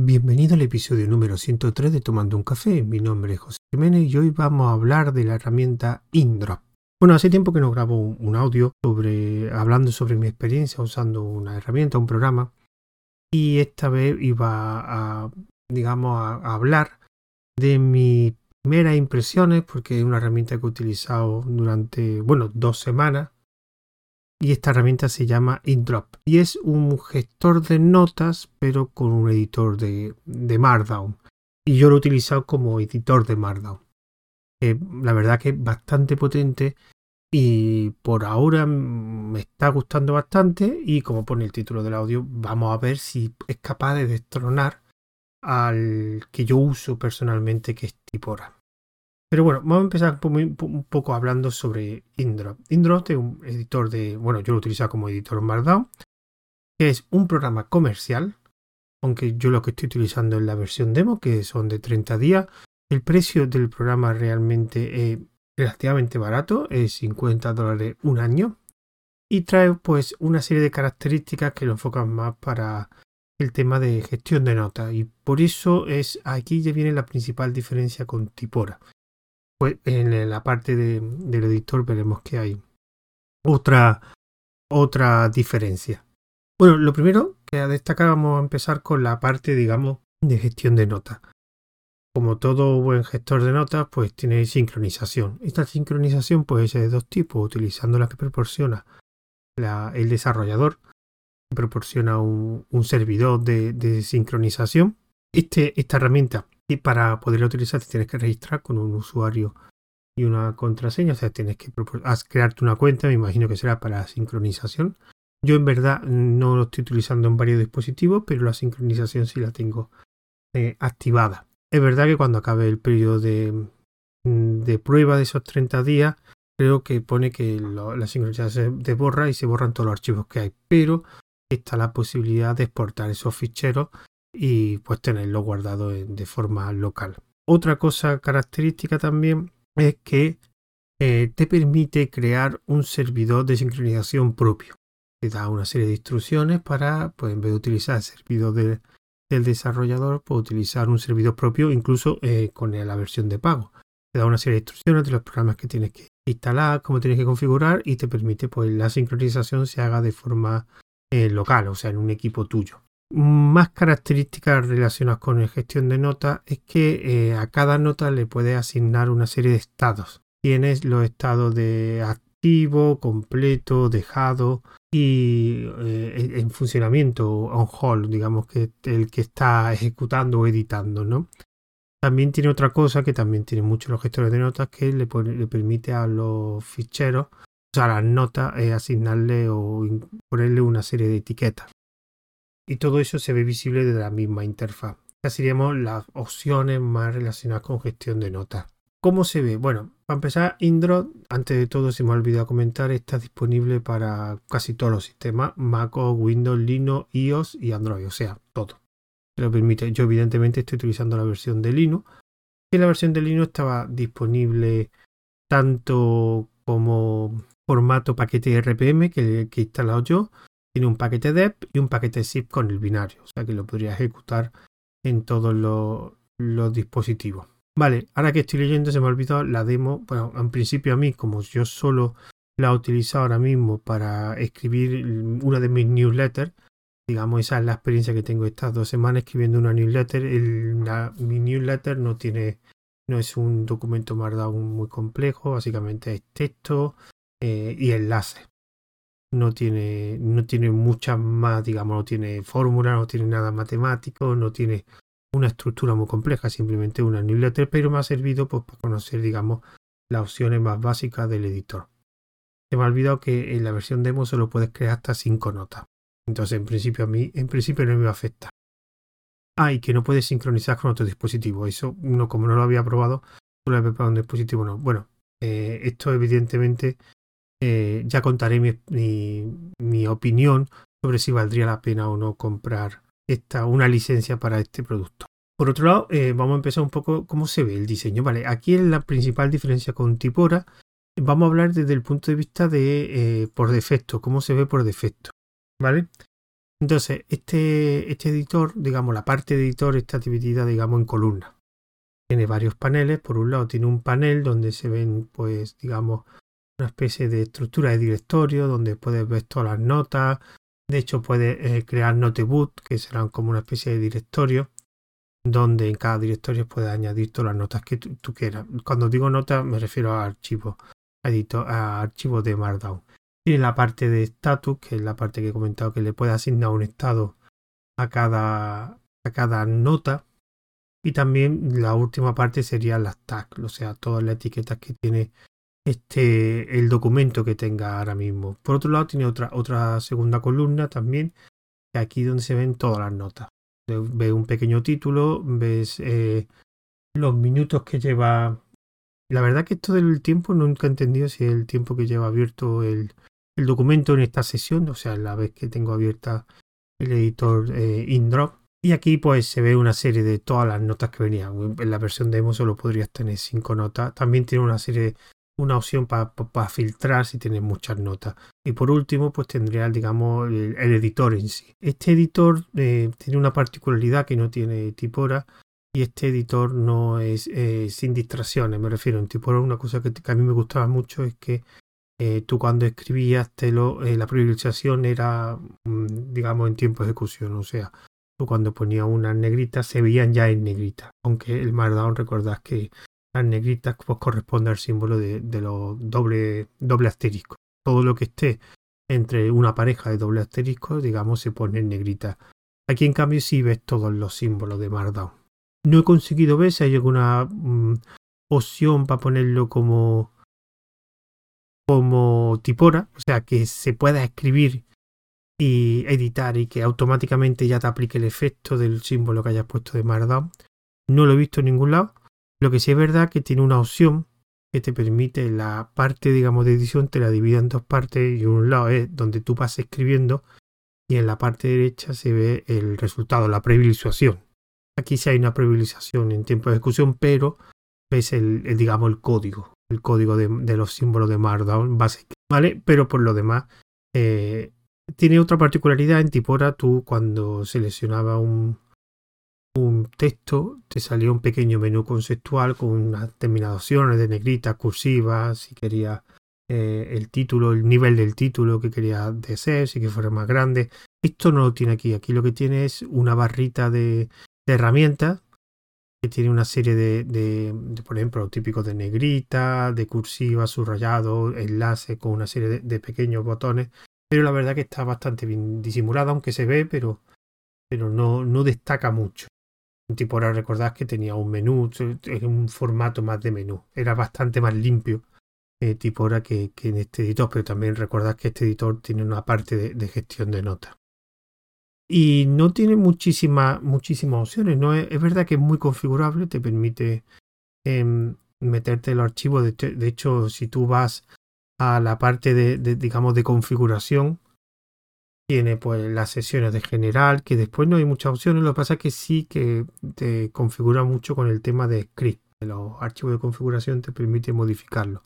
Bienvenido al episodio número 103 de Tomando un Café. Mi nombre es José Jiménez y hoy vamos a hablar de la herramienta InDrop. Bueno, hace tiempo que no grabo un audio sobre, hablando sobre mi experiencia usando una herramienta, un programa. Y esta vez iba a, digamos, a, hablar de mis meras impresiones, porque es una herramienta que he utilizado durante, bueno, dos semanas y esta herramienta se llama InDrop y es un gestor de notas pero con un editor de, Markdown y yo lo he utilizado como editor de Markdown. la verdad que es bastante potente y por ahora me está gustando bastante y como pone el título del audio vamos a ver si es capaz de destronar al que yo uso personalmente que es Tipora. Pero bueno, vamos a empezar un poco hablando sobre Indrop. Indrop es un editor de, bueno, yo lo utilizo como editor Markdown, que es un programa comercial, aunque yo lo que estoy utilizando es la versión demo, que son de 30 días. El precio del programa realmente es relativamente barato, es 50 dólares un año, y trae pues una serie de características que lo enfocan más para el tema de gestión de notas, y por eso es aquí ya viene la principal diferencia con Tipora pues en la parte del editor veremos que hay otra, otra diferencia. Bueno, lo primero que a destacar vamos a empezar con la parte, digamos, de gestión de notas. Como todo buen gestor de notas, pues tiene sincronización. Esta sincronización puede ser de dos tipos, utilizando la que proporciona el desarrollador, proporciona un, servidor de, de sincronización. Este, esta herramienta y para poderlo utilizar te tienes que registrar con un usuario y una contraseña. O sea, tienes que crearte una cuenta, me imagino que será para sincronización. Yo en verdad no lo estoy utilizando en varios dispositivos, pero la sincronización sí la tengo eh, activada. Es verdad que cuando acabe el periodo de, de prueba de esos 30 días, creo que pone que la sincronización se borra y se borran todos los archivos que hay. Pero está la posibilidad de exportar esos ficheros y pues tenerlo guardado de forma local. Otra cosa característica también es que eh, te permite crear un servidor de sincronización propio. Te da una serie de instrucciones para, pues en vez de utilizar el servidor del desarrollador, puede utilizar un servidor propio incluso eh, con la versión de pago. Te da una serie de instrucciones de los programas que tienes que instalar, cómo tienes que configurar y te permite pues la sincronización se haga de forma eh, local, o sea, en un equipo tuyo más características relacionadas con la gestión de notas es que eh, a cada nota le puedes asignar una serie de estados. Tienes los estados de activo, completo, dejado y eh, en funcionamiento, on hold, digamos que el que está ejecutando o editando, ¿no? También tiene otra cosa que también tiene muchos los gestores de notas que le, le permite a los ficheros, o sea, a las notas, eh, asignarle o ponerle una serie de etiquetas y todo eso se ve visible desde la misma interfaz. Estas serían las opciones más relacionadas con gestión de notas. ¿Cómo se ve? Bueno, para empezar, Indrop, antes de todo, se me ha olvidado comentar, está disponible para casi todos los sistemas, MacOS, Windows, Linux, iOS y Android, o sea, todo. Se lo permite. Yo evidentemente estoy utilizando la versión de Linux, y la versión de Linux estaba disponible tanto como formato paquete RPM que, que he instalado yo, tiene un paquete dep y un paquete zip con el binario, o sea que lo podría ejecutar en todos los, dispositivos. Vale, ahora que estoy leyendo se me ha olvidado la demo. Bueno, en principio a mí, como yo solo la utilizo ahora mismo para escribir una de mis newsletters, digamos, esa es la experiencia que tengo estas dos semanas escribiendo una newsletter. mi newsletter no tiene, no es un documento Markdown muy complejo, básicamente es texto eh, y enlaces no tiene, no tiene muchas más, digamos, no tiene fórmula, no tiene nada matemático, no tiene una estructura muy compleja, simplemente una newsletter, pero me ha servido pues, para conocer, digamos, las opciones más básicas del editor. Se me ha olvidado que en la versión demo solo puedes crear hasta 5 notas. Entonces, en principio, a mí, en principio no me afecta. Ah, y que no puedes sincronizar con otro dispositivo. Eso, uno como no lo había probado, solo había probado un dispositivo no. Bueno, eh, esto evidentemente eh, ya contaré mi, opinión sobre si valdría la pena o no comprar esta, una licencia para este producto. Por otro lado, eh, vamos a empezar un poco cómo se ve el diseño. Vale, aquí es la principal diferencia con Tipora. Vamos a hablar desde el punto de vista de eh, por defecto, cómo se ve por defecto. ¿Vale? Entonces, este, este editor, digamos, la parte de editor está dividida, digamos, en columnas. Tiene varios paneles. Por un lado, tiene un panel donde se ven, pues, digamos, una especie de estructura de directorio donde puedes ver todas las notas. De hecho, puedes eh, crear notebook, que serán como una especie de directorio, donde en cada directorio puedes añadir todas las notas que tú, quieras. Cuando digo notas, me refiero a archivos, a archivos de Markdown. Tiene la parte de status, que es la parte que he comentado que le puede asignar un estado a cada, a cada nota. Y también la última parte sería las tags, o sea, todas las etiquetas que tiene este el documento que tenga ahora mismo. Por otro lado, tiene otra, otra segunda columna también, aquí donde se ven todas las notas. Ves un pequeño título, ves eh, los minutos que lleva. La verdad que esto del tiempo nunca he entendido si es el tiempo que lleva abierto el, el documento en esta sesión, o sea, la vez que tengo abierta el editor eh, InDrop. Y aquí pues se ve una serie de todas las notas que venían. En la versión demo solo podrías tener cinco notas. También tiene una serie, una opción para filtrar si tienes muchas notas. Y por último pues tendría digamos el, editor en sí. Este editor eh, tiene una particularidad que no tiene Tipora y este editor no es eh, sin distracciones. Me refiero en Tipora una cosa que, a mí me gustaba mucho es que eh, tú cuando escribías te lo, la priorización era, mm, digamos, en tiempo de ejecución. O sea, tú cuando ponías unas negritas se veían ya en negrita. Aunque el Markdown recordás que las negritas pues, corresponde al símbolo de, los doble, doble asterisco. Todo lo que esté entre una pareja de doble asterisco, digamos, se pone en negrita. Aquí en cambio sí ves todos los símbolos de Markdown. No he conseguido ver si hay alguna mm, opción para ponerlo como como Tipora, o sea, que se pueda escribir y editar y que automáticamente ya te aplique el efecto del símbolo que hayas puesto de Markdown. No lo he visto en ningún lado. Lo que sí es verdad que tiene una opción que te permite la parte, digamos, de edición, te la divide en dos partes y un lado es donde tú vas escribiendo y en la parte derecha se ve el resultado, la previsualización. Aquí sí hay una previsualización en tiempo de ejecución, pero ves el digamos, el código el código de, los símbolos de Markdown básico, ¿vale? Pero por lo demás, eh, tiene otra particularidad en Tipora, tú cuando seleccionaba un, un texto, te salía un pequeño menú conceptual con unas terminaciones de negrita, cursiva, si quería eh, el título, el nivel del título que quería de ser, si que fuera más grande. Esto no lo tiene aquí, aquí lo que tiene es una barrita de, de herramientas que tiene una serie de, por ejemplo, típicos de negrita, de cursiva, subrayado, enlace con una serie de, pequeños botones. Pero la verdad que está bastante bien disimulada, aunque se ve, pero, pero no, no destaca mucho. Tipo, ahora recordad que tenía un menú, era un formato más de menú. Era bastante más limpio, eh, tipo ahora que, que, en este editor, pero también recordad que este editor tiene una parte de gestión de notas y no tiene muchísimas muchísimas opciones. ¿no? Es, verdad que es muy configurable, te permite em, meterte los archivos. De, hecho, si tú vas a la parte de, digamos, de configuración, tiene pues las sesiones de general, que después no hay muchas opciones. Lo que pasa es que sí que te configura mucho con el tema de script. Los archivos de configuración te permite modificarlo.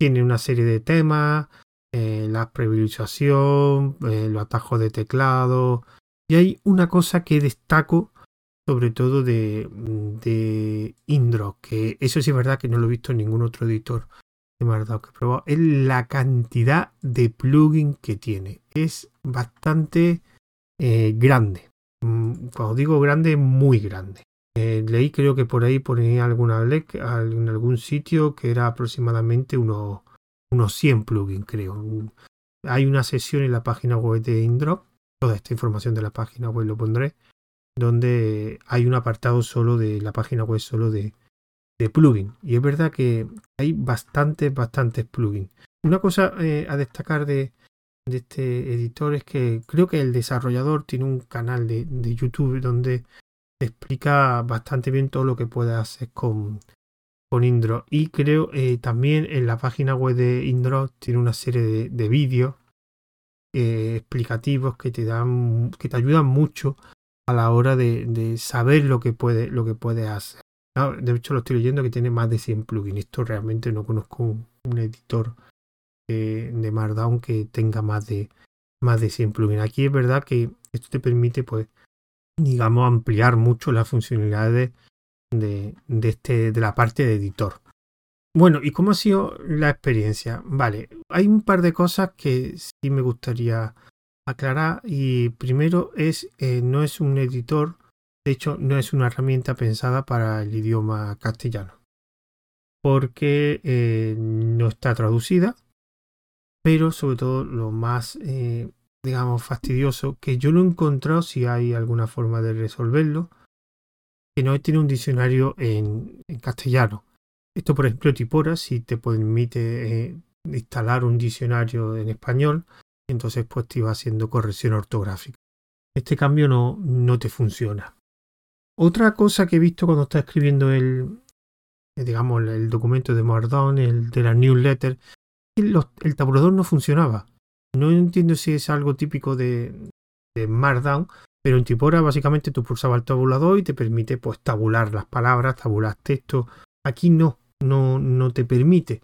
Tiene una serie de temas, eh, la priorización, eh, los atajos de teclado. Y hay una cosa que destaco sobre todo de, de Indro, que eso sí es verdad que no lo he visto en ningún otro editor de he probado, es la cantidad de plugins que tiene. Es bastante eh, grande. Mm, cuando digo grande, muy grande. leí creo que por ahí ponía alguna en algún sitio que era aproximadamente unos unos 100 plugins, creo. Hay una sesión en la página web de Indrop, toda esta información de la página web lo pondré, donde hay un apartado solo de la página web solo de, de plugins. Y es verdad que hay bastantes, bastantes plugins. Una cosa eh, a destacar de, de, este editor es que creo que el desarrollador tiene un canal de, de YouTube donde explica bastante bien todo lo que puede hacer con, con Indro. Y creo eh, también en la página web de Indro tiene una serie de, vídeos eh, explicativos que te dan, que te ayudan mucho a la hora de, saber lo que puede, lo que puede hacer. Ah, de hecho, lo estoy leyendo que tiene más de 100 plugins. Esto realmente no conozco un, editor eh, de Markdown que tenga más de, más de 100 plugins. Aquí es verdad que esto te permite, pues, digamos, ampliar mucho las funcionalidades de, de, este, de la parte de editor. Bueno, ¿y cómo ha sido la experiencia? Vale, hay un par de cosas que sí me gustaría aclarar. Y primero es, eh, no es un editor, de hecho, no es una herramienta pensada para el idioma castellano. Porque eh, no está traducida. Pero sobre todo lo más, eh, digamos, fastidioso, que yo no he encontrado si hay alguna forma de resolverlo, que no tiene un diccionario en, castellano. Esto, por ejemplo, Tipora si te permite instalar un diccionario en español, entonces pues te iba haciendo corrección ortográfica. Este cambio no, no te funciona. Otra cosa que he visto cuando está escribiendo el, eh, digamos, el documento de Markdown, el de la newsletter, el, el tabulador no funcionaba. No entiendo si es algo típico de, de Markdown, pero en Tipora básicamente tú pulsabas el tabulador y te permite pues tabular las palabras, tabular texto. Aquí no, no, no te permite.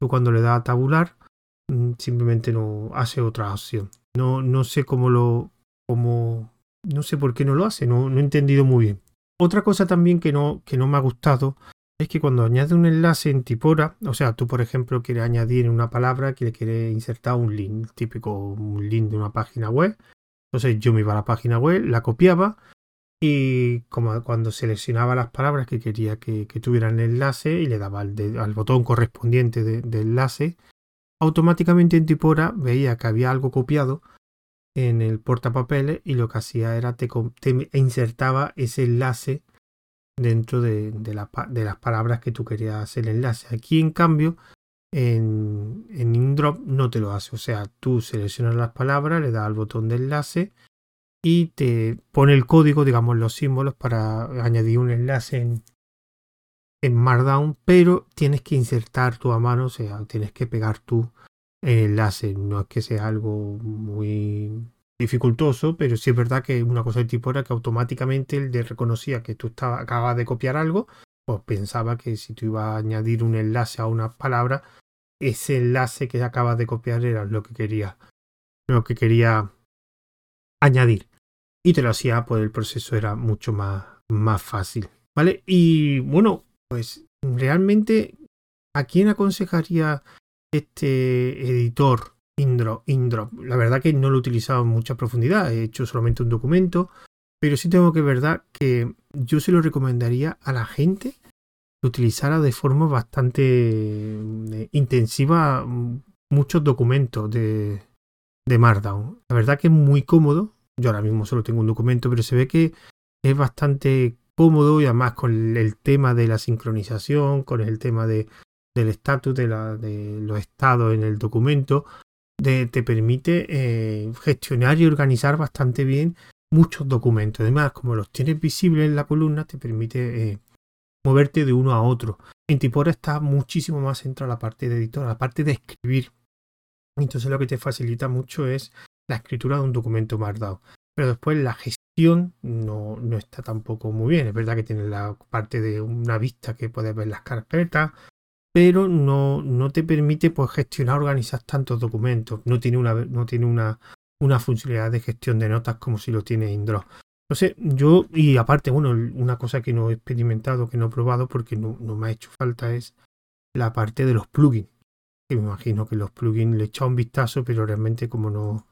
Tú cuando le das a tabular, Mm, simplemente no hace otra opción. No, no sé cómo lo, cómo, no sé por qué no lo hace, no, no he entendido muy bien. Otra cosa también que no, que no me ha gustado es que cuando añade un enlace en Tipora, o sea, tú por ejemplo quieres añadir una palabra que le quieres insertar un link, típico un link de una página web. Entonces yo me iba a la página web, la copiaba y como cuando seleccionaba las palabras que quería que, tuvieran el enlace y le daba al, botón correspondiente de enlace, automáticamente en Tipora veía que había algo copiado en el portapapeles y lo que hacía era te, insertaba ese enlace dentro de, las palabras que tú querías hacer el enlace. Aquí en cambio en, en InDrop no te lo hace. O sea, tú seleccionas las palabras, le das al botón de enlace y te pone el código, digamos los símbolos para añadir un enlace en, en Markdown, pero tienes que insertar tú a mano, o sea, tienes que pegar tú enlace. No es que sea algo muy dificultoso, pero sí es verdad que una cosa de tipo era que automáticamente él le reconocía que tú estaba, acabas de copiar algo, pues pensaba que si tú ibas a añadir un enlace a una palabra, ese enlace que acabas de copiar era lo que quería, lo que quería añadir. Y te lo hacía, pues el proceso era mucho más, más fácil. ¿Vale? Y bueno, pues realmente, ¿a quién aconsejaría este editor Indrop? Indrop? La verdad que no lo he utilizado en mucha profundidad, he hecho solamente un documento, pero sí tengo que verdad que yo se lo recomendaría a la gente que utilizara de forma bastante eh, intensiva muchos documentos de, de Markdown. La verdad que es muy cómodo. Yo ahora mismo solo tengo un documento, pero se ve que es bastante cómodo y además con el tema de la sincronización, con el tema de, del estatus de, los estados en el documento, te permite eh, gestionar y organizar bastante bien muchos documentos. Además, como los tienes visibles en la columna, te permite eh, moverte de uno a otro. En Tipora está muchísimo más centrado la parte de editor, la parte de escribir. Entonces lo que te facilita mucho es la escritura de un documento Markdown. Pero después la gestión no, está tampoco muy bien. Es verdad que tiene la parte de una vista que puedes ver las carpetas, pero no, no te permite pues, gestionar, organizar tantos documentos. No tiene una, no tiene una, una funcionalidad de gestión de notas como si lo tiene Indro. Entonces, yo, y aparte, bueno, una cosa que no he experimentado, que no he probado porque no, no me ha hecho falta es la parte de los plugins. Que me imagino que los plugins le he echado un vistazo, pero realmente como no,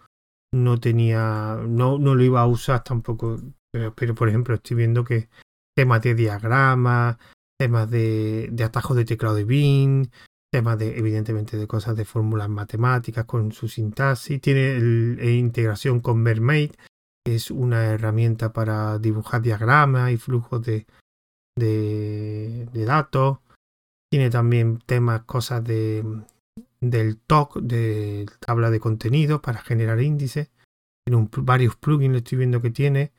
no tenía, no, no lo iba a usar tampoco, pero, por ejemplo estoy viendo que temas de diagramas, temas de, de atajos de teclado de bin, temas de, evidentemente, de cosas de fórmulas matemáticas con su sintaxis, tiene el, integración con Mermaid, que es una herramienta para dibujar diagramas y flujos de, de, datos, tiene también temas, cosas de del TOC, de tabla de contenido para generar índices. Tiene varios plugins, estoy viendo que tiene.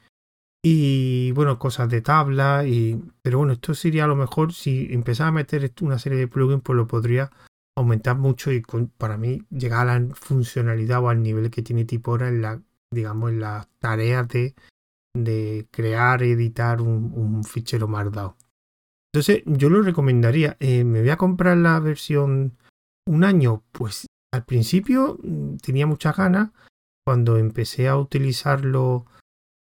Y bueno, cosas de tabla. Y, pero bueno, esto sería a lo mejor si empezara a meter una serie de plugins, pues lo podría aumentar mucho y para mí llegar a la funcionalidad o al nivel que tiene Tipora en la, digamos, en las tareas de, de crear, editar un, fichero Markdown. Entonces, yo lo recomendaría. Eh, me voy a comprar la versión un año, pues al principio mm, tenía muchas ganas, cuando empecé a utilizarlo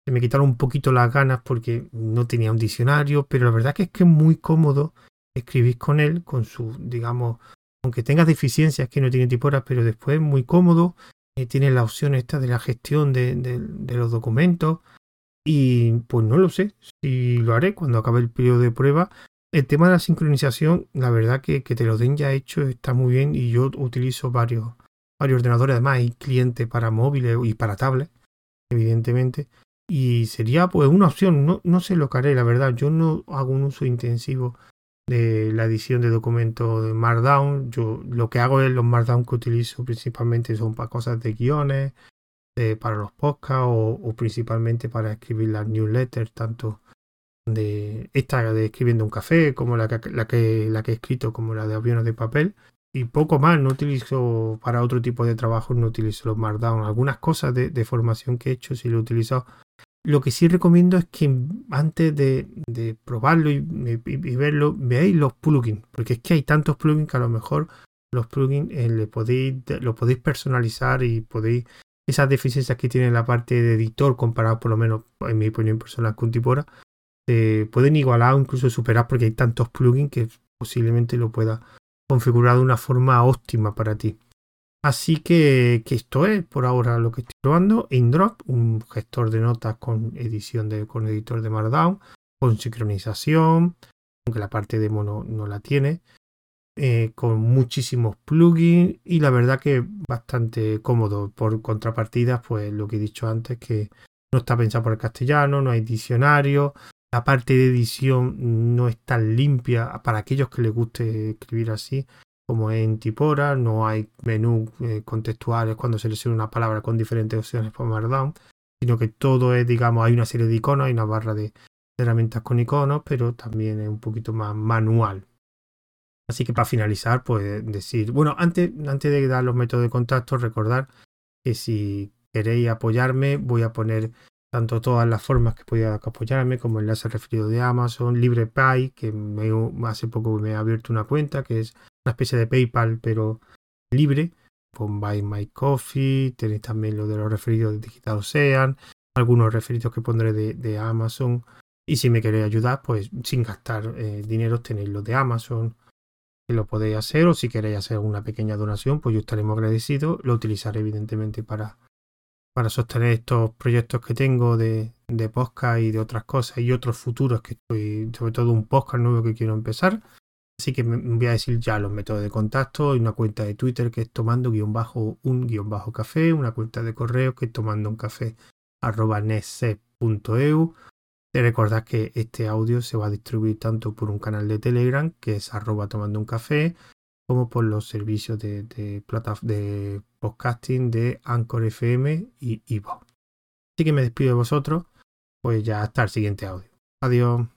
se me quitaron un poquito las ganas porque no tenía un diccionario, pero la verdad que es que es muy cómodo escribir con él, con su, digamos, aunque tenga deficiencias que no tiene tiporas, pero después es muy cómodo, eh, tiene la opción esta de la gestión de, los documentos y pues no lo sé si lo haré cuando acabe el periodo de prueba. El tema de la sincronización, la verdad que, que te lo den ya hecho está muy bien y yo utilizo varios, varios ordenadores, además hay clientes para móviles y para tablets, evidentemente. Y sería pues una opción, no, no sé lo que haré, la verdad, yo no hago un uso intensivo de la edición de documentos de Markdown. Yo lo que hago es los Markdown que utilizo principalmente son para cosas de guiones, para los podcasts o, principalmente para escribir las newsletters, tanto de esta de escribiendo un café como la que, la que, la que he escrito como la de aviones de papel y poco más, no utilizo para otro tipo de trabajo, no utilizo los Markdown. Algunas cosas de, de formación que he hecho sí lo he utilizado, lo que sí recomiendo es que antes de, probarlo y, verlo, veáis los plugins, porque es que hay tantos plugins que a lo mejor los plugins eh, le podéis, lo podéis personalizar y podéis esas deficiencias que tiene la parte de editor comparado por lo menos en mi opinión personal con Tipora se pueden igualar o incluso superar porque hay tantos plugins que posiblemente lo pueda configurar de una forma óptima para ti. Así que, esto es por ahora lo que estoy probando. InDrop, un gestor de notas con edición de, con editor de Markdown, con sincronización, aunque la parte demo no, no la tiene, eh, con muchísimos plugins y la verdad que bastante cómodo. Por contrapartidas, pues lo que he dicho antes, que no está pensado por el castellano, no hay diccionario, la parte de edición no es tan limpia para aquellos que les guste escribir así como en Tipora, no hay menú eh, contextuales cuando selecciona una palabra con diferentes opciones por Markdown, sino que todo es, digamos, hay una serie de iconos, hay una barra de, herramientas con iconos, pero también es un poquito más manual. Así que para finalizar, pues decir, bueno, antes, antes de dar los métodos de contacto, recordar que si queréis apoyarme, voy a poner tanto todas las formas que podía apoyarme, como enlace referido de Amazon, LibrePay, que hace poco me ha abierto una cuenta, que es una especie de PayPal, pero libre. Con Buy My Coffee, tenéis también lo de los referidos de Digital Ocean, algunos referidos que pondré de, Amazon. Y si me queréis ayudar, pues sin gastar eh, dinero, tenéis los de Amazon, que lo podéis hacer. O si queréis hacer una pequeña donación, pues yo estaremos agradecidos. Lo utilizaré evidentemente para, para sostener estos proyectos que tengo de, de podcast y de otras cosas y otros futuros que estoy, sobre todo un podcast nuevo que quiero empezar. Así que me voy a decir ya los métodos de contacto. Hay una cuenta de Twitter que es tomando guion bajo un guion bajo café, una cuenta de correo que es tomando un café recordad que este audio se va a distribuir tanto por un canal de Telegram que es arroba tomando un café como por los servicios de, de, de podcasting de Anchor FM y Ivo. Así que me despido de vosotros, pues ya hasta el siguiente audio. Adiós.